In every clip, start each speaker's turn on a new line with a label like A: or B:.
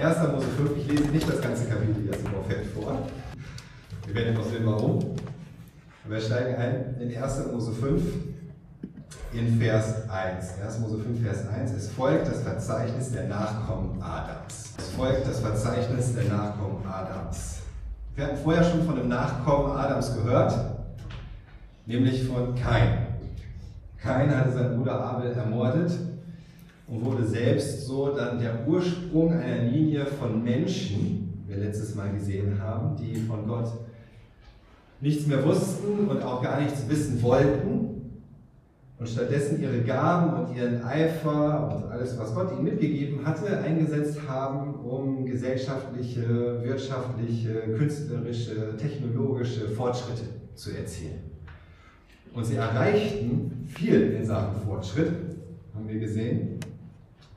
A: 1. Mose 5, ich lese nicht das ganze Kapitel jetzt im Vorfeld vor. Wir werden noch sehen, warum. Wir steigen ein in 1. Mose 5 in Vers 1. 1. Mose 5, Vers 1. Es folgt das Verzeichnis der Nachkommen Adams. Es folgt das Verzeichnis der Nachkommen Adams. Wir hatten vorher schon von dem Nachkommen Adams gehört, nämlich von Kain. Kain hatte seinen Bruder Abel ermordet und wurde selbst so dann der Ursprung einer Linie von Menschen, wie wir letztes Mal gesehen haben, die von Gott nichts mehr wussten und auch gar nichts wissen wollten und stattdessen ihre Gaben und ihren Eifer und alles, was Gott ihnen mitgegeben hatte, eingesetzt haben, um gesellschaftliche, wirtschaftliche, künstlerische, technologische Fortschritte zu erzielen. Und sie erreichten viel in Sachen Fortschritt, haben wir gesehen,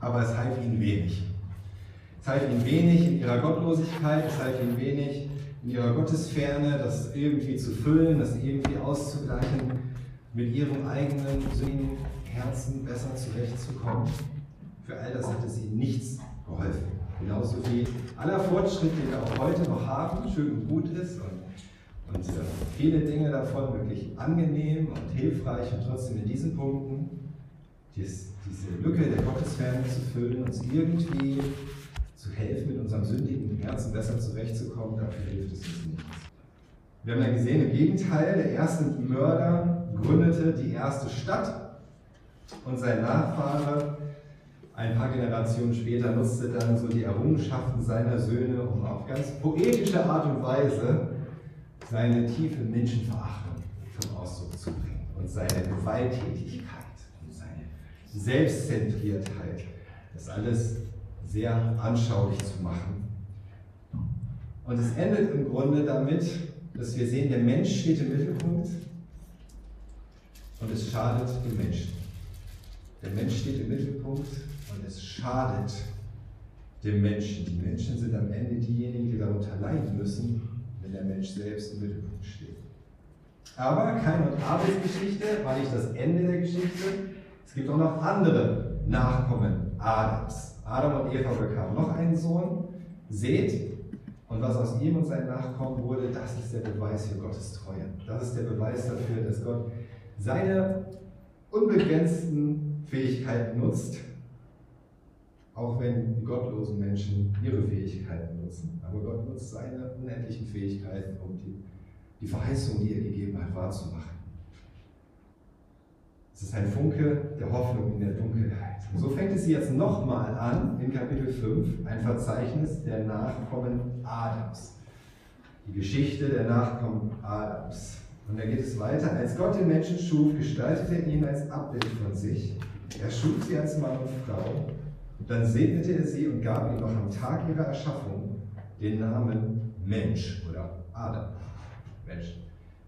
A: aber es half ihnen wenig. Es half ihnen wenig in ihrer Gottlosigkeit, es half ihnen wenig in ihrer Gottesferne, das irgendwie zu füllen, das irgendwie auszugleichen, mit ihrem eigenen sündigen Herzen besser zurechtzukommen. Für all das hat es ihnen nichts geholfen. Genauso wie aller Fortschritt, den wir auch heute noch haben, schön und gut ist und, und viele Dinge davon wirklich angenehm und hilfreich und trotzdem in diesen Punkten dies, diese Lücke der Gottesferne zu füllen, uns irgendwie zu helfen, mit unserem sündigen Herzen besser zurechtzukommen, dafür hilft es uns nichts. Wir haben ja gesehen, im Gegenteil, der erste Mörder gründete die erste Stadt und sein Nachfahre ein paar Generationen später nutzte dann so die Errungenschaften seiner Söhne, um auf ganz poetische Art und Weise seine tiefe Menschenverachtung zum Ausdruck zu bringen und seine Gewalttätigkeit Selbstzentriertheit. Das alles sehr anschaulich zu machen. Und es endet im Grunde damit, dass wir sehen, der Mensch steht im Mittelpunkt und es schadet dem Menschen. Der Mensch steht im Mittelpunkt und es schadet dem Menschen. Die Menschen sind am Ende diejenigen, die darunter leiden müssen, wenn der Mensch selbst im Mittelpunkt steht. Aber Kain und Abels war nicht das Ende der Geschichte. Es gibt auch noch andere Nachkommen Adams. Adam und Eva bekamen noch einen Sohn, Seth. Und was aus ihm und seinen Nachkommen wurde, das ist der Beweis für Gottes Treue. Das ist der Beweis dafür, dass Gott seine unbegrenzten Fähigkeiten nutzt, auch wenn die gottlosen Menschen ihre Fähigkeiten nutzen. Aber Gott nutzt seine unendlichen Fähigkeiten, um die, die Verheißung, die er gegeben hat, wahrzumachen. Es ist ein Funke der Hoffnung in der Dunkelheit. Und so fängt es jetzt nochmal an in Kapitel 5, ein Verzeichnis der Nachkommen Adams. Die Geschichte der Nachkommen Adams. Und da geht es weiter. Als Gott den Menschen schuf, gestaltete er ihn als Abbild von sich. Er schuf sie als Mann und Frau. Und dann segnete er sie und gab ihnen noch am Tag ihrer Erschaffung den Namen Mensch oder Adam. Mensch.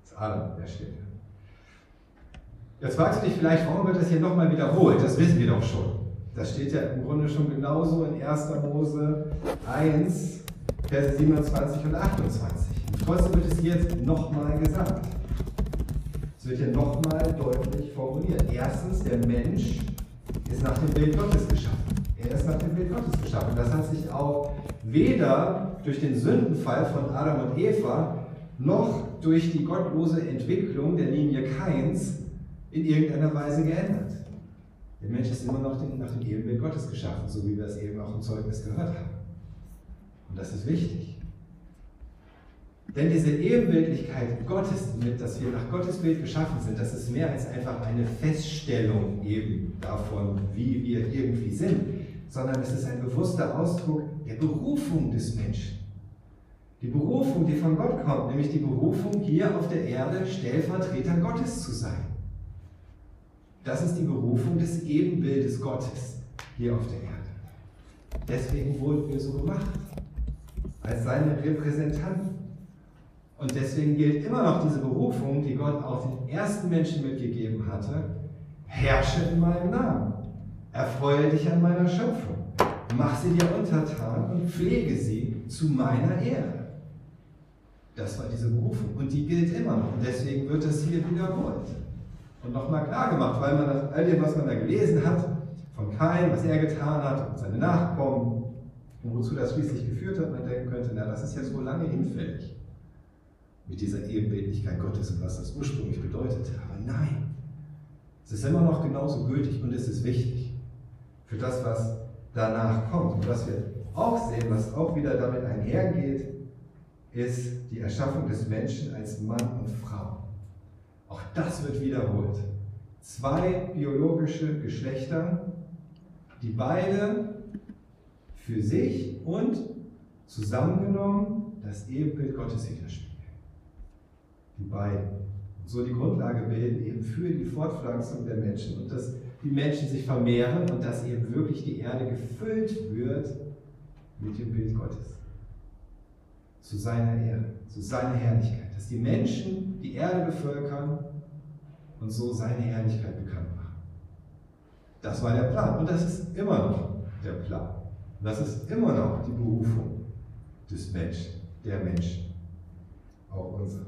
A: Das ist Adam, der steht. Jetzt fragst du dich vielleicht, warum wird das hier nochmal wiederholt? Das wissen wir doch schon. Das steht ja im Grunde schon genauso in 1. Mose 1, Verse 27 und 28. Und trotzdem wird es hier jetzt nochmal gesagt. Es wird hier nochmal deutlich formuliert. Erstens, der Mensch ist nach dem Bild Gottes geschaffen. Er ist nach dem Bild Gottes geschaffen. Das hat sich auch weder durch den Sündenfall von Adam und Eva noch durch die gottlose Entwicklung der Linie Kains in irgendeiner Weise geändert. Der Mensch ist immer noch nach dem Ebenbild Gottes geschaffen, so wie wir es eben auch im Zeugnis gehört haben. Und das ist wichtig. Denn diese Ebenbildlichkeit Gottes, mit, dass wir nach Gottes Bild geschaffen sind, das ist mehr als einfach eine Feststellung eben davon, wie wir irgendwie sind, sondern es ist ein bewusster Ausdruck der Berufung des Menschen. Die Berufung, die von Gott kommt, nämlich die Berufung, hier auf der Erde Stellvertreter Gottes zu sein. Das ist die Berufung des Ebenbildes Gottes hier auf der Erde. Deswegen wurden wir so gemacht, als seine Repräsentanten. Und deswegen gilt immer noch diese Berufung, die Gott auch den ersten Menschen mitgegeben hatte. Herrsche in meinem Namen. Erfreue dich an meiner Schöpfung. Mach sie dir untertan und pflege sie zu meiner Ehre. Das war diese Berufung und die gilt immer noch. Und deswegen wird das hier wiederholt und nochmal klar gemacht, weil man das, all dem, was man da gelesen hat, von Kain, was er getan hat und seine Nachkommen, Und wozu das schließlich geführt hat, man denken könnte, na, das ist jetzt wohl lange hinfällig mit dieser Ebenbildlichkeit Gottes und was das ursprünglich bedeutete. Aber nein, es ist immer noch genauso gültig und es ist wichtig für das, was danach kommt. Und was wir auch sehen, was auch wieder damit einhergeht, ist die Erschaffung des Menschen als Mann und Frau. Auch das wird wiederholt. Zwei biologische Geschlechter, die beide für sich und zusammengenommen das Ehebild Gottes widerspiegeln. Die beiden. Und so die Grundlage bilden eben für die Fortpflanzung der Menschen und dass die Menschen sich vermehren und dass eben wirklich die Erde gefüllt wird mit dem Bild Gottes. Zu seiner Ehre, zu seiner Herrlichkeit. Dass die Menschen die Erde bevölkern und so seine Herrlichkeit bekannt machen. Das war der Plan und das ist immer noch der Plan. Und das ist immer noch die Berufung des Menschen, der Menschen, auch unsere.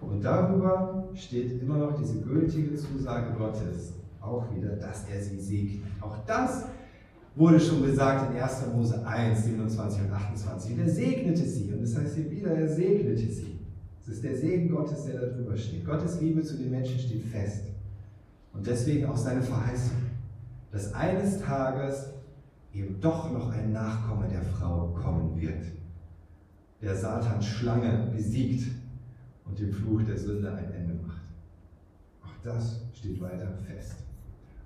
A: Und darüber steht immer noch diese gültige Zusage Gottes, auch wieder, dass er sie segnet. Auch das wurde schon gesagt in 1. Mose 1, 27 und 28. Er segnete sie. Und das heißt hier wieder, er segnete sie. Es ist der Segen Gottes, der darüber steht. Gottes Liebe zu den Menschen steht fest. Und deswegen auch seine Verheißung, dass eines Tages eben doch noch ein Nachkomme der Frau kommen wird, der Satans Schlange besiegt und dem Fluch der Sünde ein Ende macht. Auch das steht weiter fest.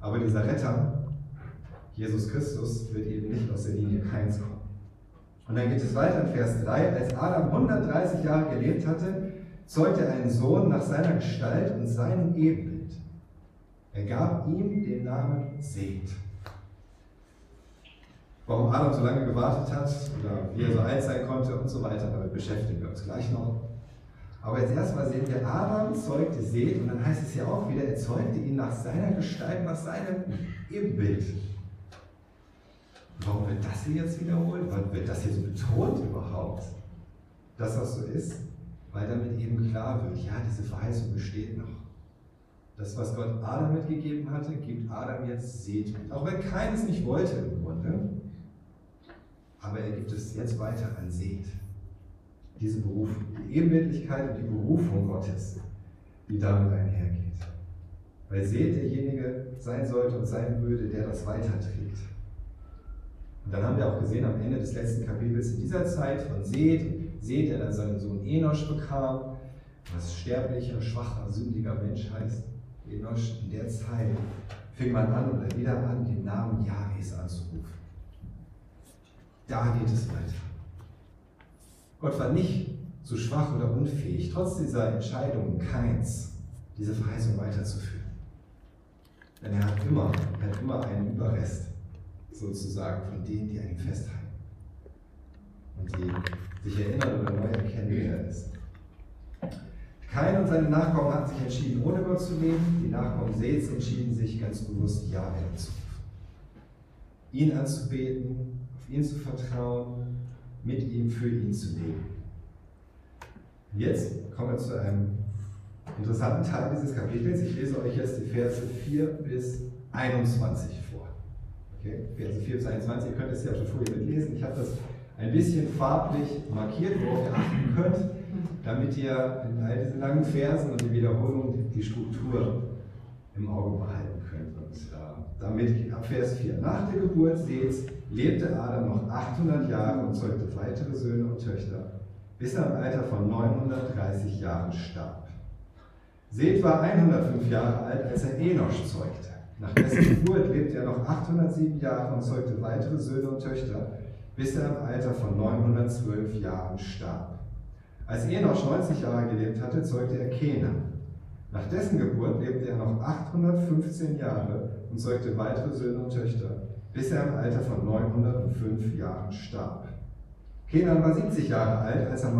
A: Aber dieser Retter, Jesus Christus, wird eben nicht aus der Linie Keins kommen. Und dann geht es weiter in Vers 3. Als Adam 130 Jahre gelebt hatte, zeugte er einen Sohn nach seiner Gestalt und seinem Ebenbild. Er gab ihm den Namen Seth. Warum Adam so lange gewartet hat oder wie er so alt sein konnte und so weiter, damit beschäftigen wir uns gleich noch. Aber jetzt erstmal sehen wir, Adam zeugte Seth und dann heißt es ja auch wieder, er zeugte ihn nach seiner Gestalt, nach seinem Ebenbild. Warum wird das hier jetzt wiederholt? Warum wird das hier so betont überhaupt? Dass das so ist? Weil damit eben klar wird, ja, diese Verheißung besteht noch. Das, was Gott Adam mitgegeben hatte, gibt Adam jetzt Seth mit. Auch wenn keines nicht wollte im Grunde. Aber er gibt es jetzt weiter an Seth diese Berufung, die Ebenbildlichkeit und die Berufung Gottes, die damit einhergeht. Weil Seth derjenige sein sollte und sein würde, der das weiterträgt. Und dann haben wir auch gesehen am Ende des letzten Kapitels in dieser Zeit von Seth, Seth, der dann seinen Sohn Enosch bekam, was sterblicher, schwacher, sündiger Mensch heißt. Enosch, in der Zeit fing man an oder wieder an, den Namen Jahres anzurufen. Da geht es weiter. Gott war nicht zu schwach oder unfähig, trotz dieser Entscheidung keins, diese Verheißung weiterzuführen. Denn er hat immer, er hat immer einen Überrest, sozusagen, von denen, die an ihm festhalten. Und die sich erinnern oder neu erkennen, wer er ist. Kain und seine Nachkommen hatten sich entschieden, ohne Gott zu leben. Die Nachkommen Seths entschieden sich ganz bewusst, Ja anzurufen. Ihn anzubeten, auf ihn zu vertrauen mit ihm, für ihn zu leben. Jetzt kommen wir zu einem interessanten Teil dieses Kapitels. Ich lese euch jetzt die Verse 4 bis 21 vor. Okay? Verse 4 bis 21, ihr könnt es ja auf der Folie mitlesen. Ich habe das ein bisschen farblich markiert, worauf ihr achten könnt, damit ihr in all diesen langen Versen und die Wiederholung die Struktur im Auge behalten könnt. Und äh, damit ab Vers 4. Nach der Geburt Seths lebte Adam noch 800 Jahre und zeugte weitere Söhne und Töchter, bis er im Alter von 930 Jahren starb. Seth war 105 Jahre alt, als er Enosch zeugte. Nach dessen Geburt lebte er noch 807 Jahre und zeugte weitere Söhne und Töchter, bis er im Alter von 912 Jahren starb. Als Enosch 90 Jahre gelebt hatte, zeugte er Kenan. Nach dessen Geburt lebte er noch 815 Jahre und zeugte weitere Söhne und Töchter, bis er im Alter von 905 Jahren starb. Kenan war 70 Jahre alt, als er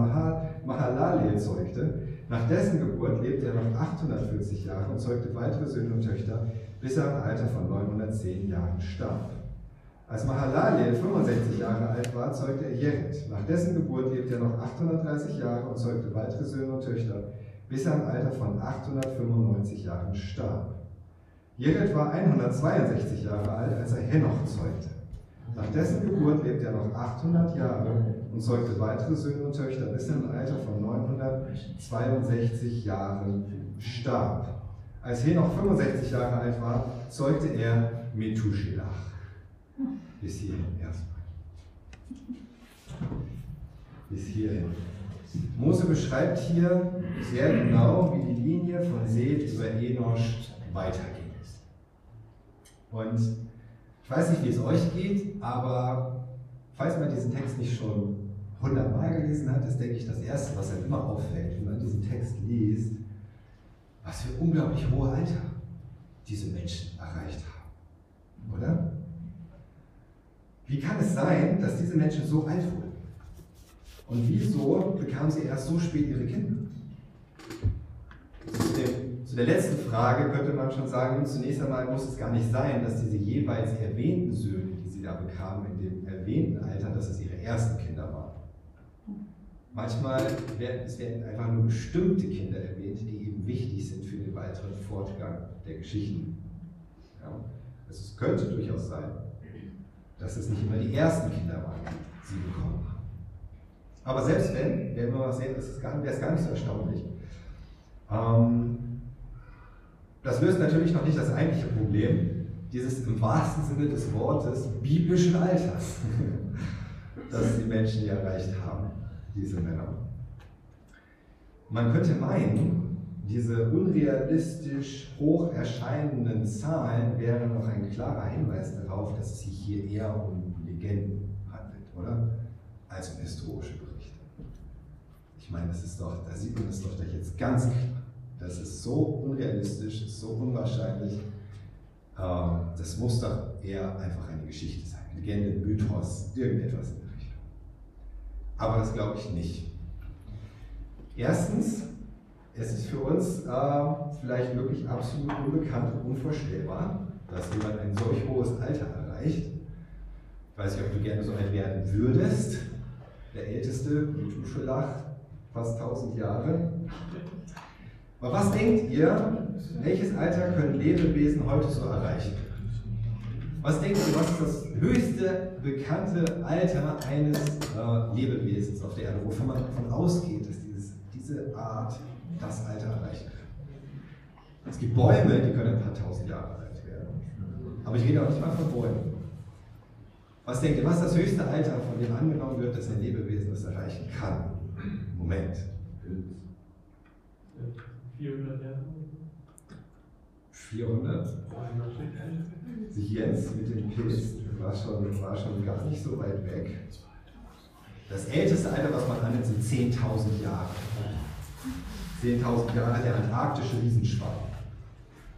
A: Mahalalel zeugte. Nach dessen Geburt lebte er noch 840 Jahre und zeugte weitere Söhne und Töchter, bis er im Alter von 910 Jahren starb. Als Mahalalel 65 Jahre alt war, zeugte er Jered. Nach dessen Geburt lebte er noch 830 Jahre und zeugte weitere Söhne und Töchter, bis er im Alter von 895 Jahren starb. Jered war 162 Jahre alt, als er Henoch zeugte. Nach dessen Geburt lebte er noch 800 Jahre und zeugte weitere Söhne und Töchter, bis er im Alter von 962 Jahren starb. Als Henoch 65 Jahre alt war, zeugte er Methuselah. Bis hierhin erstmal. Bis hierhin. Mose beschreibt hier sehr genau, wie die Linie von Seth über Enosch weitergeht. Und ich weiß nicht, wie es euch geht, aber falls man diesen Text nicht schon hundertmal gelesen hat, ist, denke ich, das Erste, was einem immer auffällt, wenn man diesen Text liest, was für unglaublich hohe Alter diese Menschen erreicht haben. Oder? Wie kann es sein, dass diese Menschen so alt wurden? Und wieso bekamen sie erst so spät ihre Kinder? Zu, dem, zu der letzten Frage könnte man schon sagen, zunächst einmal muss es gar nicht sein, dass diese jeweils erwähnten Söhne, die sie da bekamen, in dem erwähnten Alter, dass es ihre ersten Kinder waren. Manchmal werden, es werden einfach nur bestimmte Kinder erwähnt, die eben wichtig sind für den weiteren Fortgang der Geschichten. Ja? Also es könnte durchaus sein, dass es nicht immer die ersten Kinder waren, die sie bekommen haben. Aber selbst wenn, werden wir mal sehen, wäre es gar nicht so erstaunlich. Ähm, das löst natürlich noch nicht das eigentliche Problem dieses im wahrsten Sinne des Wortes biblischen Alters, das die Menschen hier erreicht haben diese Männer. Man könnte meinen, diese unrealistisch hoch erscheinenden Zahlen wären noch ein klarer Hinweis darauf, dass es sich hier eher um Legenden handelt, oder? Als um historische Berichte. Ich meine, das ist doch, da sieht man es doch jetzt ganz klar. Das ist so unrealistisch, ist so unwahrscheinlich. Ähm, das muss doch eher einfach eine Geschichte sein. Legende, Mythos, irgendetwas in aber das glaube ich nicht. Erstens, es ist für uns äh, vielleicht wirklich absolut unbekannt und unvorstellbar, dass jemand ein solch hohes Alter erreicht. Ich weiß nicht, ob du gerne so alt werden würdest. Der älteste, Methuselah, fast 1000 Jahre. Aber was denkt ihr, welches Alter können Lebewesen heute so erreichen? Was denkt ihr, was ist das höchste bekannte Alter eines äh, Lebewesens auf der Erde, wovon man davon ausgeht, dass dieses, diese Art das Alter erreichen kann? Es gibt Bäume, die können ein paar tausend Jahre alt werden. Aber ich rede auch nicht mal von Bäumen. Was denkt ihr, was das höchste Alter, von dem angenommen wird, dass ein Lebewesen das erreichen kann? Moment. 400 Jahre. 400? Sich jetzt mit dem Pilz war schon, war schon gar nicht so weit weg. Das älteste Alter, was man annimmt, sind 10.000 Jahre. 10.000 Jahre der antarktische Riesenschwamm.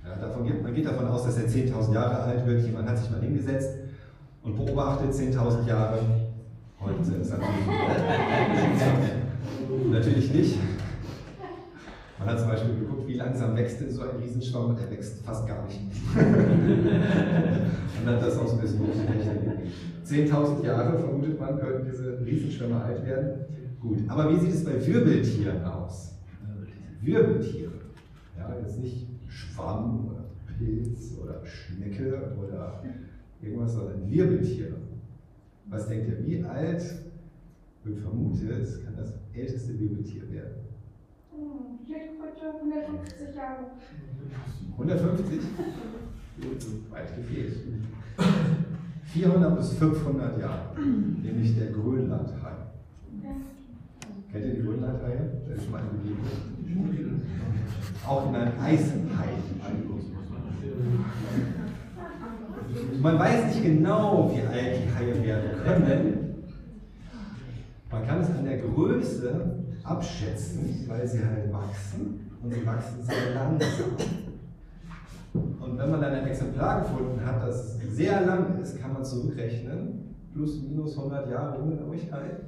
A: Ja, davon geht, man geht davon aus, dass er 10.000 Jahre alt wird. Jemand hat sich mal hingesetzt und beobachtet 10.000 Jahre. Heute sind es natürlich, natürlich nicht. Man hat zum Beispiel geguckt, wie langsam wächst denn so ein Riesenschwamm und er wächst fast gar nicht. Man hat das auch so ein bisschen hochgerechnet. 10.000 Jahre vermutet man, könnten diese Riesenschwämme alt werden. Gut, aber wie sieht es bei Wirbeltieren aus? Wirbeltiere. Ja, jetzt nicht Schwamm oder Pilz oder Schnecke oder irgendwas, sondern Wirbeltiere. Was denkt ihr, wie alt wird vermutet, kann das älteste Wirbeltier werden?
B: Heute 150 Jahre.
A: 150? Weit gefehlt. 400 bis 500 Jahre, nämlich der Grönlandhai. Kennt ihr die Grönlandhaie? Der ist mal begegnet. Auch in einem Eishai. Man weiß nicht genau, wie alt die Haie werden können. Man kann es an der Größe abschätzen, weil sie halt wachsen und sie wachsen sehr langsam. Und wenn man dann ein Exemplar gefunden hat, das sehr lang ist, kann man zurückrechnen, plus minus 100 Jahre Ungenauigkeit,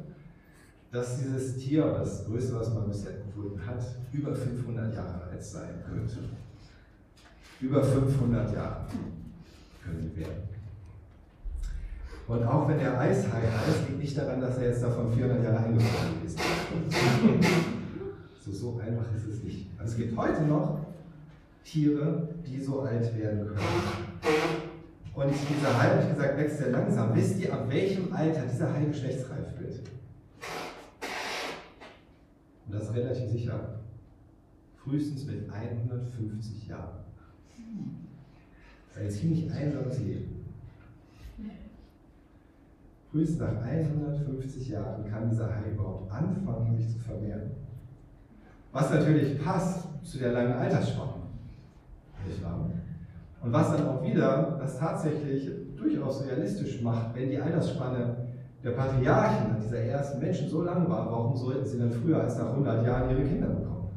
A: dass dieses Tier, das größte, was man bisher gefunden hat, über 500 Jahre alt sein könnte. Über 500 Jahre können werden. Und auch wenn er Eishai heißt, liegt nicht daran, dass er jetzt davon 400 Jahre eingefroren ist. so, so einfach ist es nicht. Also es gibt heute noch Tiere, die so alt werden können. Und dieser Hai, wie gesagt, wächst sehr langsam. Wisst ihr, ab welchem Alter dieser Hai geschlechtsreif wird? Und das relativ sicher. Frühestens mit 150 Jahren. Das ist ein ziemlich einsames Leben. Frühestens nach 150 Jahren kann dieser Hai überhaupt anfangen, sich zu vermehren. Was natürlich passt zu der langen Altersspanne. Nicht wahr? Und was dann auch wieder das tatsächlich durchaus realistisch macht, wenn die Altersspanne der Patriarchen, dieser ersten Menschen so lang war, warum sollten sie dann früher als nach 100 Jahren ihre Kinder bekommen?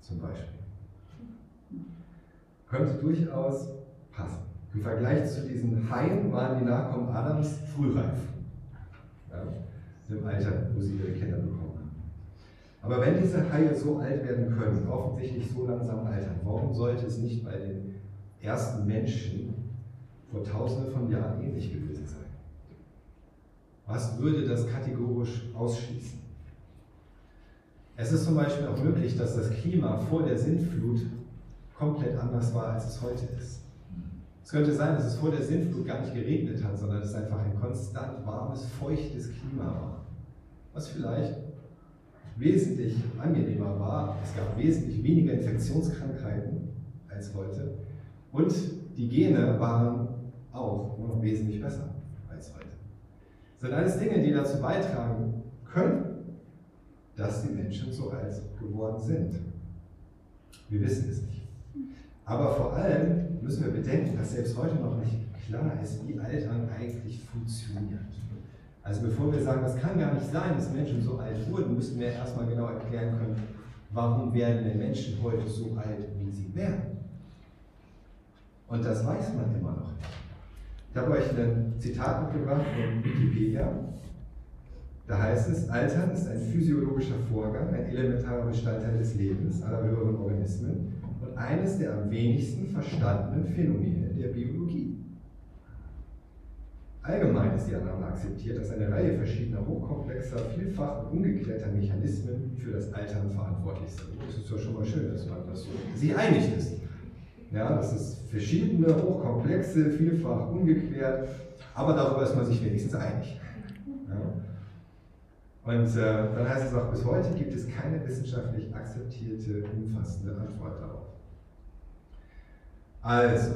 A: Zum Beispiel. Könnte durchaus passen. Im Vergleich zu diesen Haien waren die Nachkommen Adams frühreif. Ja, Im Alter, wo sie ihre Kinder bekommen haben. Aber wenn diese Haie so alt werden können, offensichtlich so langsam altern, warum sollte es nicht bei den ersten Menschen vor tausenden von Jahren ähnlich gewesen sein? Was würde das kategorisch ausschließen? Es ist zum Beispiel auch möglich, dass das Klima vor der Sintflut komplett anders war, als es heute ist. Es könnte sein, dass es vor der Sintflut gar nicht geregnet hat, sondern es einfach ein konstant warmes, feuchtes Klima war. Was vielleicht wesentlich angenehmer war. Es gab wesentlich weniger Infektionskrankheiten als heute. Und die Gene waren auch immer noch wesentlich besser sind alles Dinge, die dazu beitragen können, dass die Menschen so alt geworden sind. Wir wissen es nicht. Aber vor allem müssen wir bedenken, dass selbst heute noch nicht klar ist, wie Altern eigentlich funktioniert. Also bevor wir sagen, das kann gar nicht sein, dass Menschen so alt wurden, müssen wir erstmal genau erklären können, warum werden denn Menschen heute so alt, wie sie werden. Und das weiß man immer noch nicht. Ich habe euch ein Zitat mitgebracht von Wikipedia. Da heißt es, Altern ist ein physiologischer Vorgang, ein elementarer Bestandteil des Lebens aller höheren Organismen und eines der am wenigsten verstandenen Phänomene der Biologie. Allgemein ist die Annahme akzeptiert, dass eine Reihe verschiedener hochkomplexer, vielfach ungeklärter Mechanismen für das Altern verantwortlich sind. Das ist ja schon mal schön, dass man das so sich einig ist. Ja, das ist verschiedene, hochkomplexe, vielfach ungeklärt, aber darüber ist man sich wenigstens einig. Ja. Und äh, dann heißt es auch, bis heute gibt es keine wissenschaftlich akzeptierte, umfassende Antwort darauf. Also,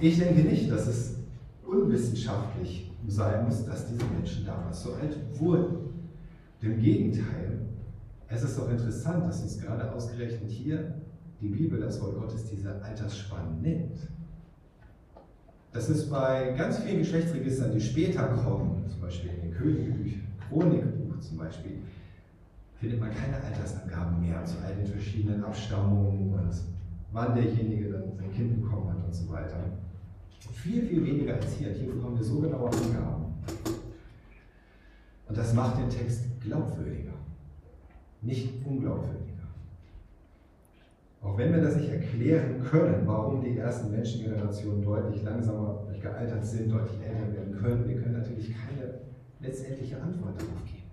A: ich denke nicht, dass es unwissenschaftlich sein muss, dass diese Menschen damals so alt wurden. Im Gegenteil, es ist doch interessant, dass uns gerade ausgerechnet hier die Bibel, das Wort Gottes, diese Altersspannen nennt. Das ist bei ganz vielen Geschlechtsregistern, die später kommen, zum Beispiel in den Königbüchern, Chronikbuch zum Beispiel, findet man keine Altersangaben mehr zu all den verschiedenen Abstammungen und wann derjenige dann sein Kind bekommen hat und so weiter. Viel, viel weniger als hier. Hier bekommen wir so genaue Angaben. Und das macht den Text glaubwürdiger, nicht unglaubwürdiger. Auch wenn wir das nicht erklären können, warum die ersten Menschengenerationen deutlich langsamer gealtert sind, deutlich älter werden können, wir können natürlich keine letztendliche Antwort darauf geben.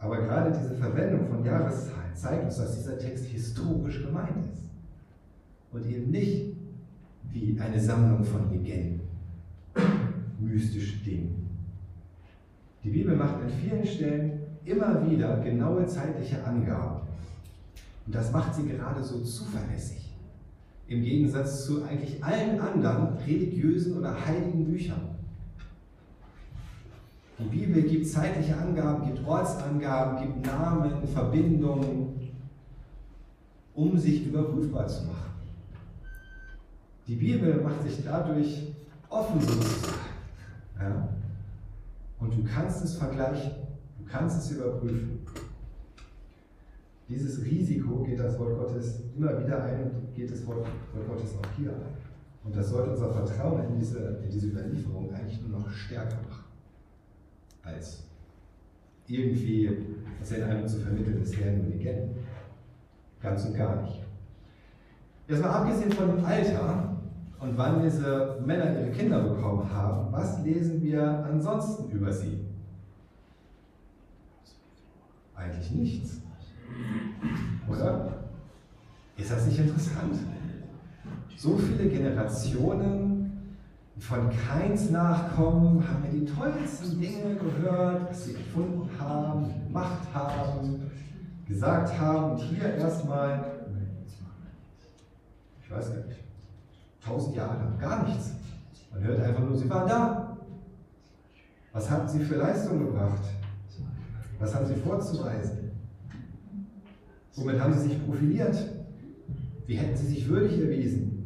A: Aber gerade diese Verwendung von Jahreszahlen zeigt uns, dass dieser Text historisch gemeint ist und eben nicht wie eine Sammlung von Legenden, mystischen Dingen. Die Bibel macht an vielen Stellen immer wieder genaue zeitliche Angaben. Und das macht sie gerade so zuverlässig. Im Gegensatz zu eigentlich allen anderen religiösen oder heiligen Büchern. Die Bibel gibt zeitliche Angaben, gibt Ortsangaben, gibt Namen, Verbindungen, um sich überprüfbar zu machen. Die Bibel macht sich dadurch offen sozusagen. Ja? Und du kannst es vergleichen, du kannst es überprüfen. Dieses Risiko geht das Wort Gottes immer wieder ein und geht das Wort, Wort Gottes auch hier ein. Und das sollte unser Vertrauen in diese, in diese Überlieferung eigentlich nur noch stärker machen, als irgendwie aus den Eindruck zu vermitteln, es wären nur Legenden. Ganz und gar nicht. Jetzt mal abgesehen von dem Alter und wann diese Männer ihre Kinder bekommen haben, was lesen wir ansonsten über sie? Eigentlich nichts. Oder? Ist das nicht interessant? So viele Generationen von Keins Nachkommen haben mir die tollsten Dinge gehört, was sie erfunden haben, gemacht haben, gesagt haben. Und hier erstmal, ich weiß gar nicht, tausend Jahre gar nichts. Man hört einfach nur, sie waren da. Was haben sie für Leistung gebracht? Was haben sie vorzuweisen? Womit haben sie sich profiliert? Wie hätten sie sich würdig erwiesen?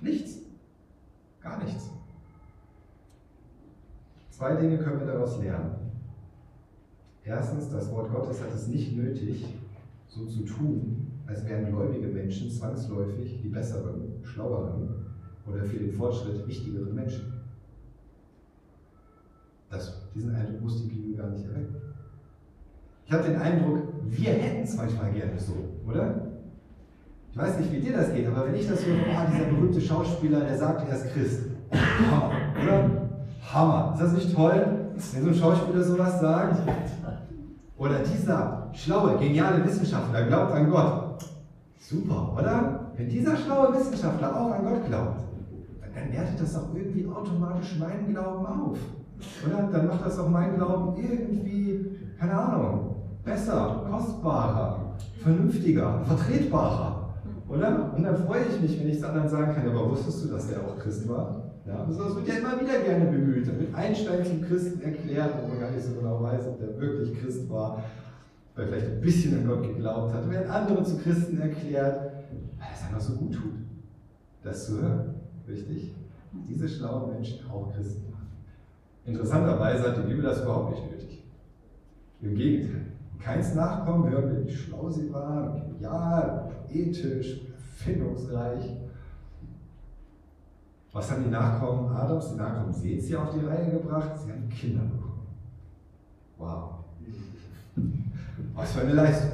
A: Nichts. Gar nichts. Zwei Dinge können wir daraus lernen. Erstens, das Wort Gottes hat es nicht nötig, so zu tun, als wären gläubige Menschen zwangsläufig die besseren, schlaueren oder für den Fortschritt wichtigeren Menschen. Das, diesen Eindruck muss die Bibel gar nicht erwecken. Ich habe den Eindruck, wir hätten es manchmal gerne so, oder? Ich weiß nicht, wie dir das geht, aber wenn ich das höre, oh, dieser berühmte Schauspieler, der sagt, er ist Christ. Hammer, oder? Hammer. Ist das nicht toll, wenn so ein Schauspieler sowas sagt? Oder dieser schlaue, geniale Wissenschaftler glaubt an Gott. Super, oder? Wenn dieser schlaue Wissenschaftler auch an Gott glaubt, dann wertet das doch irgendwie automatisch meinen Glauben auf. Oder? Dann macht das auch meinen Glauben irgendwie, keine Ahnung, besser, kostbarer, vernünftiger, vertretbarer. Oder? Und dann freue ich mich, wenn ich es anderen sagen kann, aber wusstest du, dass der auch Christ war? Ja, das wird ja immer wieder gerne bemüht. Da wird Einstein zum Christen erklärt, wo man gar nicht so genau weiß, ob der wirklich Christ war, weil er vielleicht ein bisschen an Gott geglaubt hat. Und werden andere zu Christen erklärt, weil es einfach so gut tut, das zu hören. Richtig? Diese schlauen Menschen auch Christen waren. Interessanterweise hat die Bibel das überhaupt nicht nötig. Im Gegenteil. Keins Nachkommen hören wie schlau sie waren, genial, ethisch, erfindungsreich. Was haben die Nachkommen Adams, die Nachkommen Seths hier auf die Reihe gebracht? Sie haben Kinder bekommen. Wow. Was für eine Leistung.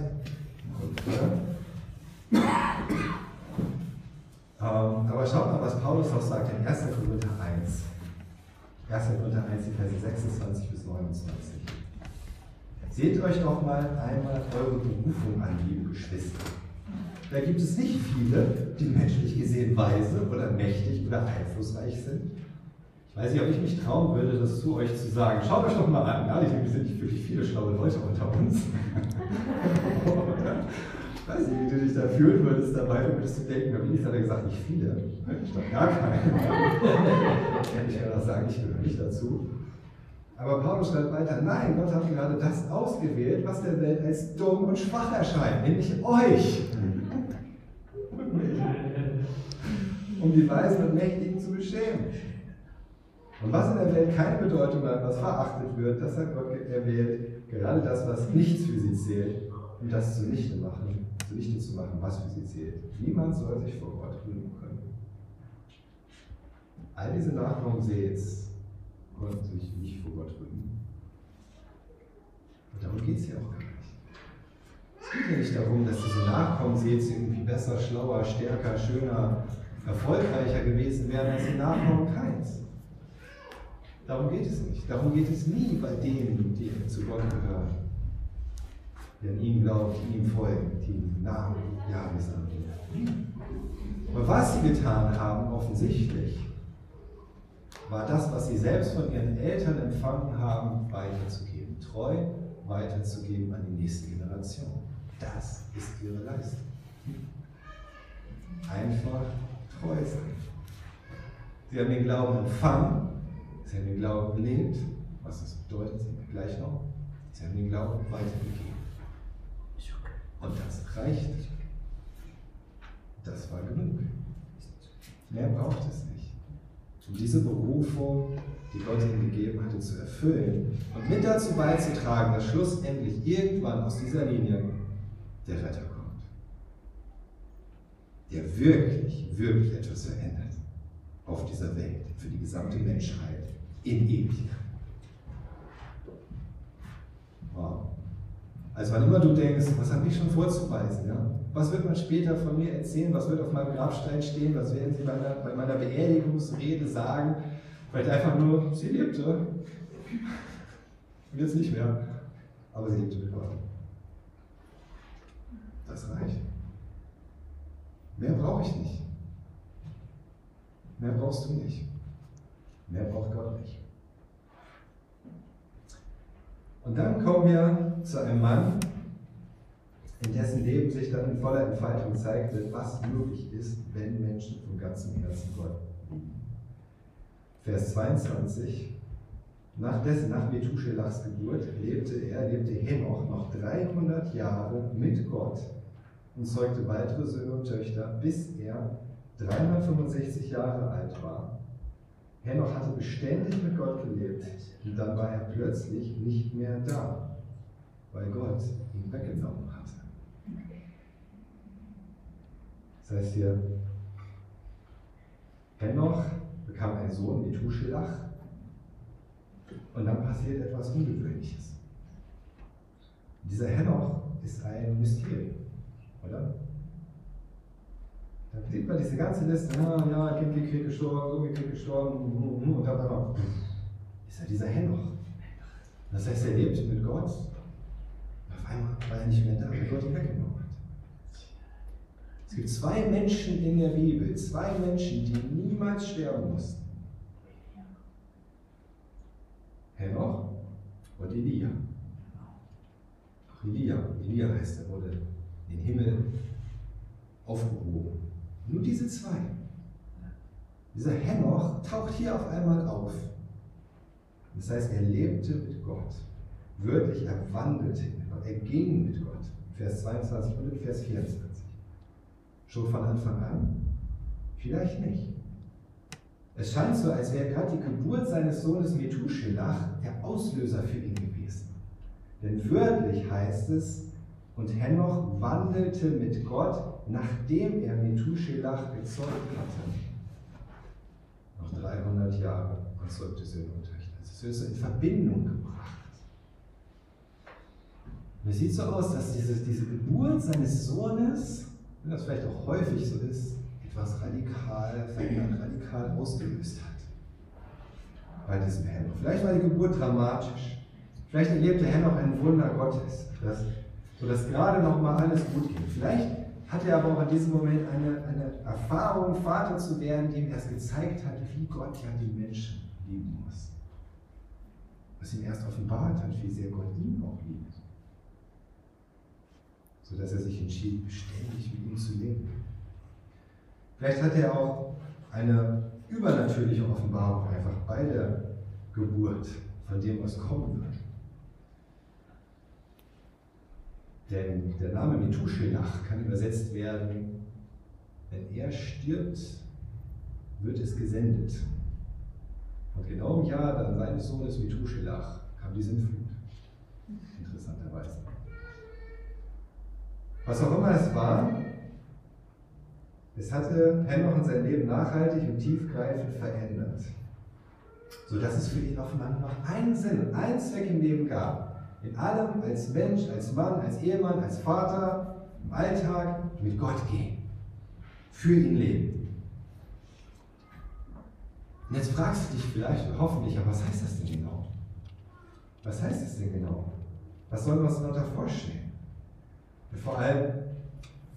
A: Ähm, aber schaut mal, was Paulus auch sagt in 1. Korinther 1. 1. Korinther 1, die Verse 26 bis 29. Seht euch doch mal einmal eure Berufung an, liebe Geschwister. Da gibt es nicht viele, die menschlich gesehen weise oder mächtig oder einflussreich sind. Ich weiß nicht, ob ich mich trauen würde, das zu euch zu sagen. Schaut euch doch mal an. Ja, wir sind nicht wirklich viele schlaue Leute unter uns. ich weiß nicht, wie du dich da fühlen würdest dabei, würdest du denken, Elis hat er gesagt, nicht viele. Ich doch gar keine. ich kann auch sagen, ich gehöre nicht dazu. Aber Paulus schreibt weiter, nein, Gott hat gerade das ausgewählt, was der Welt als dumm und schwach erscheint, nämlich euch. um die Weisen und Mächtigen zu beschämen. Und was in der Welt keine Bedeutung hat, was verachtet wird, das hat Gott erwählt, gerade das, was nichts für sie zählt, um das zunichte, machen, zunichte zu machen, was für sie zählt. Niemand soll sich vor Gott rühmen können. All diese Nachkommen Seths konnten sich nicht vor Gott rühmen. Und darum geht es ja auch gar nicht. Es geht ja nicht darum, dass diese Nachkommen Seths irgendwie besser, schlauer, stärker, schöner, erfolgreicher gewesen wären als die Nachkommen Keins. Darum geht es nicht. Darum geht es nie bei denen, die zu Gott gehören. Die an ihn glauben, die ihm folgen, die im Namen Jahres annehmen. Aber was sie getan haben, offensichtlich, war das, was sie selbst von ihren Eltern empfangen haben, weiterzugeben. Treu weiterzugeben an die nächste Generation. Das ist ihre Leistung. Einfach treu sein. Sie haben den Glauben empfangen, sie haben den Glauben gelebt. Was das bedeutet, sehen wir gleich noch. Sie haben den Glauben weitergegeben. Und das reicht. Das war genug. Mehr braucht es nicht. Um diese Berufung, die Gott ihnen gegeben hatte, zu erfüllen und mit dazu beizutragen, dass schlussendlich irgendwann aus dieser Linie der Retter kommt der wirklich, wirklich etwas verändert auf dieser Welt, für die gesamte Menschheit in Ewigkeit. Wow. Also wann immer du denkst, was habe ich schon vorzuweisen, ja? was wird man später von mir erzählen, was wird auf meinem Grabstein stehen, was werden sie bei meiner, bei meiner Beerdigungsrede sagen, vielleicht einfach nur, sie lebte. Und jetzt nicht mehr, aber sie lebte mit Gott. Das reicht. Mehr brauche ich nicht. Mehr brauchst du nicht. Mehr braucht Gott nicht. Und dann kommen wir zu einem Mann, in dessen Leben sich dann in voller Entfaltung zeigte, was möglich ist, wenn Menschen von ganzem Herzen Gott lieben. Vers 22. Nach, dessen, nach Methuselachs Geburt lebte er, lebte Henoch noch 300 Jahre mit Gott und zeugte weitere Söhne und Töchter, bis er 365 Jahre alt war. Henoch hatte beständig mit Gott gelebt und dann war er plötzlich nicht mehr da, weil Gott ihn weggenommen hatte. Das heißt hier, Henoch bekam einen Sohn, Methuselach, und dann passiert etwas Ungewöhnliches. Dieser Henoch ist ein Mysterium, oder? Da sieht man diese ganze Liste, ah, ja, Kind gekriegt gestorben, so gekriegt gestorben, und dann einmal, ist er dieser Henoch. Das heißt, er lebt mit Gott. Auf einmal war er nicht mehr da, weil Gott ihn weggenommen hat. Es gibt zwei Menschen in der Bibel, zwei Menschen, die niemals sterben mussten. Henoch und Elia. Auch Elia, Elia heißt, er wurde in den Himmel aufgehoben. Nur diese zwei. Dieser Henoch taucht hier auf einmal auf. Das heißt, er lebte mit Gott. Wörtlich, er wandelte mit Gott. Er ging mit Gott. Vers 22 und Vers 24. Schon von Anfang an? Vielleicht nicht. Es scheint so, als wäre gerade die Geburt seines Sohnes Methuselach der Auslöser für ihn gewesen. Denn wörtlich heißt es, und Henoch wandelte mit Gott, nachdem er Methuselach gezeugt hatte. Noch 300 Jahre und zeugte Söhne und Töchter. Das ist in Verbindung gebracht. Und es sieht so aus, dass diese, diese Geburt seines Sohnes, wenn das vielleicht auch häufig so ist, etwas radikal radikal ausgelöst hat. Bei diesem Henoch. Vielleicht war die Geburt dramatisch. Vielleicht erlebte Henoch ein Wunder Gottes, dass, sodass gerade noch mal alles gut ging. Vielleicht hatte er aber auch in diesem Moment eine, eine Erfahrung, Vater zu werden, die ihm erst gezeigt hat, wie Gott ja die Menschen lieben muss. Was ihm erst offenbart hat, wie sehr Gott ihn auch liebt. Sodass er sich entschied, beständig mit ihm zu leben. Vielleicht hat er auch eine übernatürliche Offenbarung einfach bei der Geburt von dem, was kommen wird. Denn der Name Methuselach kann übersetzt werden, wenn er stirbt, wird es gesendet. Und genau im Jahr dann seines Sohnes Methuselach kam die Sintflut. Interessanterweise. Was auch immer es war, es hatte Henoch in sein Leben nachhaltig und tiefgreifend verändert, sodass es für ihn offenbar noch einen Sinn, einen Zweck im Leben gab. In allem als Mensch, als Mann, als Ehemann, als Vater, im Alltag mit Gott gehen. Für ihn leben. Und jetzt fragst du dich vielleicht, hoffentlich, aber was heißt das denn genau? Was heißt das denn genau? Was sollen wir uns darunter vorstellen? Und vor allem,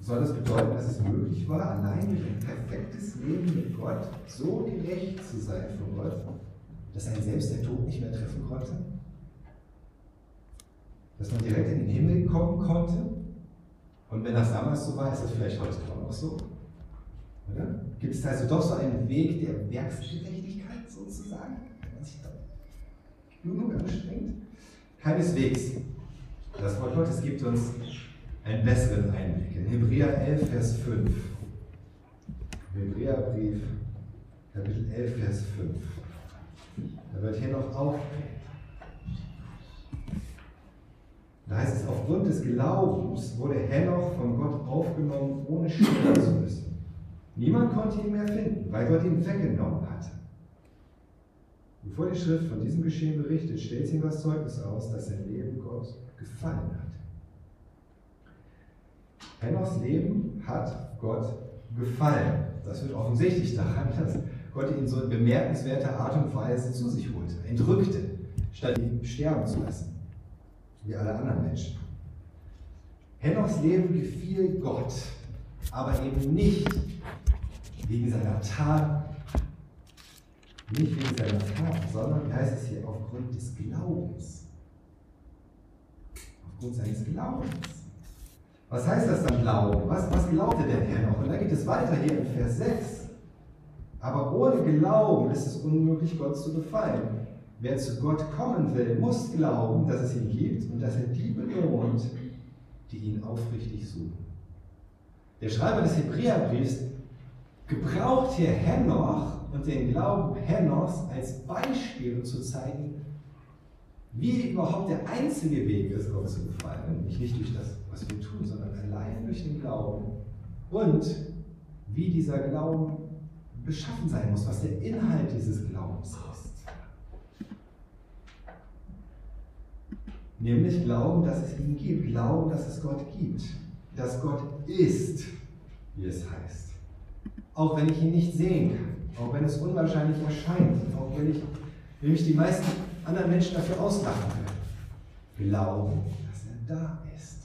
A: soll das bedeuten, dass es möglich war, allein durch ein perfektes Leben mit Gott so gerecht zu sein von Gott, dass ein selbst der Tod nicht mehr treffen konnte? Dass man direkt in den Himmel kommen konnte? Und wenn das damals so war, ist das vielleicht heute auch noch so? Oder? Gibt es also doch so einen Weg der Werksgerechtigkeit sozusagen? Wenn man? Keineswegs. Das Wort Gottes gibt uns einen besseren Einblick. In Hebräer 11, Vers 5. Hebräerbrief, Kapitel 11, Vers 5. Da wird hier noch aufgeklärt. Da heißt es, aufgrund des Glaubens wurde Henoch von Gott aufgenommen, ohne sterben zu müssen. Niemand konnte ihn mehr finden, weil Gott ihn weggenommen hatte. Bevor die Schrift von diesem Geschehen berichtet, stellt sie ihm das Zeugnis aus, dass sein Leben Gott gefallen hat. Henochs Leben hat Gott gefallen. Das wird offensichtlich daran, dass Gott ihn so in bemerkenswerter Art und Weise zu sich holte, entrückte, statt ihn sterben zu lassen, wie alle anderen Menschen. Henochs Leben gefiel Gott. aber eben nicht wegen seiner Tat, nicht wegen seiner Tat, sondern, wie heißt es hier, aufgrund des Glaubens. Aufgrund seines Glaubens. Was heißt das dann Glauben? Was, was glaubte denn Herr noch? Und da geht es weiter hier in Vers 6. Aber ohne Glauben ist es unmöglich, Gott zu gefallen. Wer zu Gott kommen will, muss glauben, dass es ihn gibt und dass er die belohnt, die ihn aufrichtig suchen. Der Schreiber des Hebräerbriefs gebraucht hier Henoch und den Glauben Henochs als Beispiel, um zu zeigen, wie überhaupt der einzige Weg ist, Gott zu gefallen. Nämlich nicht durch das, was wir tun, sondern allein durch den Glauben. Und wie dieser Glauben beschaffen sein muss, was der Inhalt dieses Glaubens ist. Nämlich glauben, dass es ihn gibt, glauben, dass es Gott gibt, dass Gott ist, wie es heißt. Auch wenn ich ihn nicht sehen kann, auch wenn es unwahrscheinlich erscheint, auch wenn, ich, wenn mich die meisten anderen Menschen dafür auslachen können. Glauben, dass er da ist.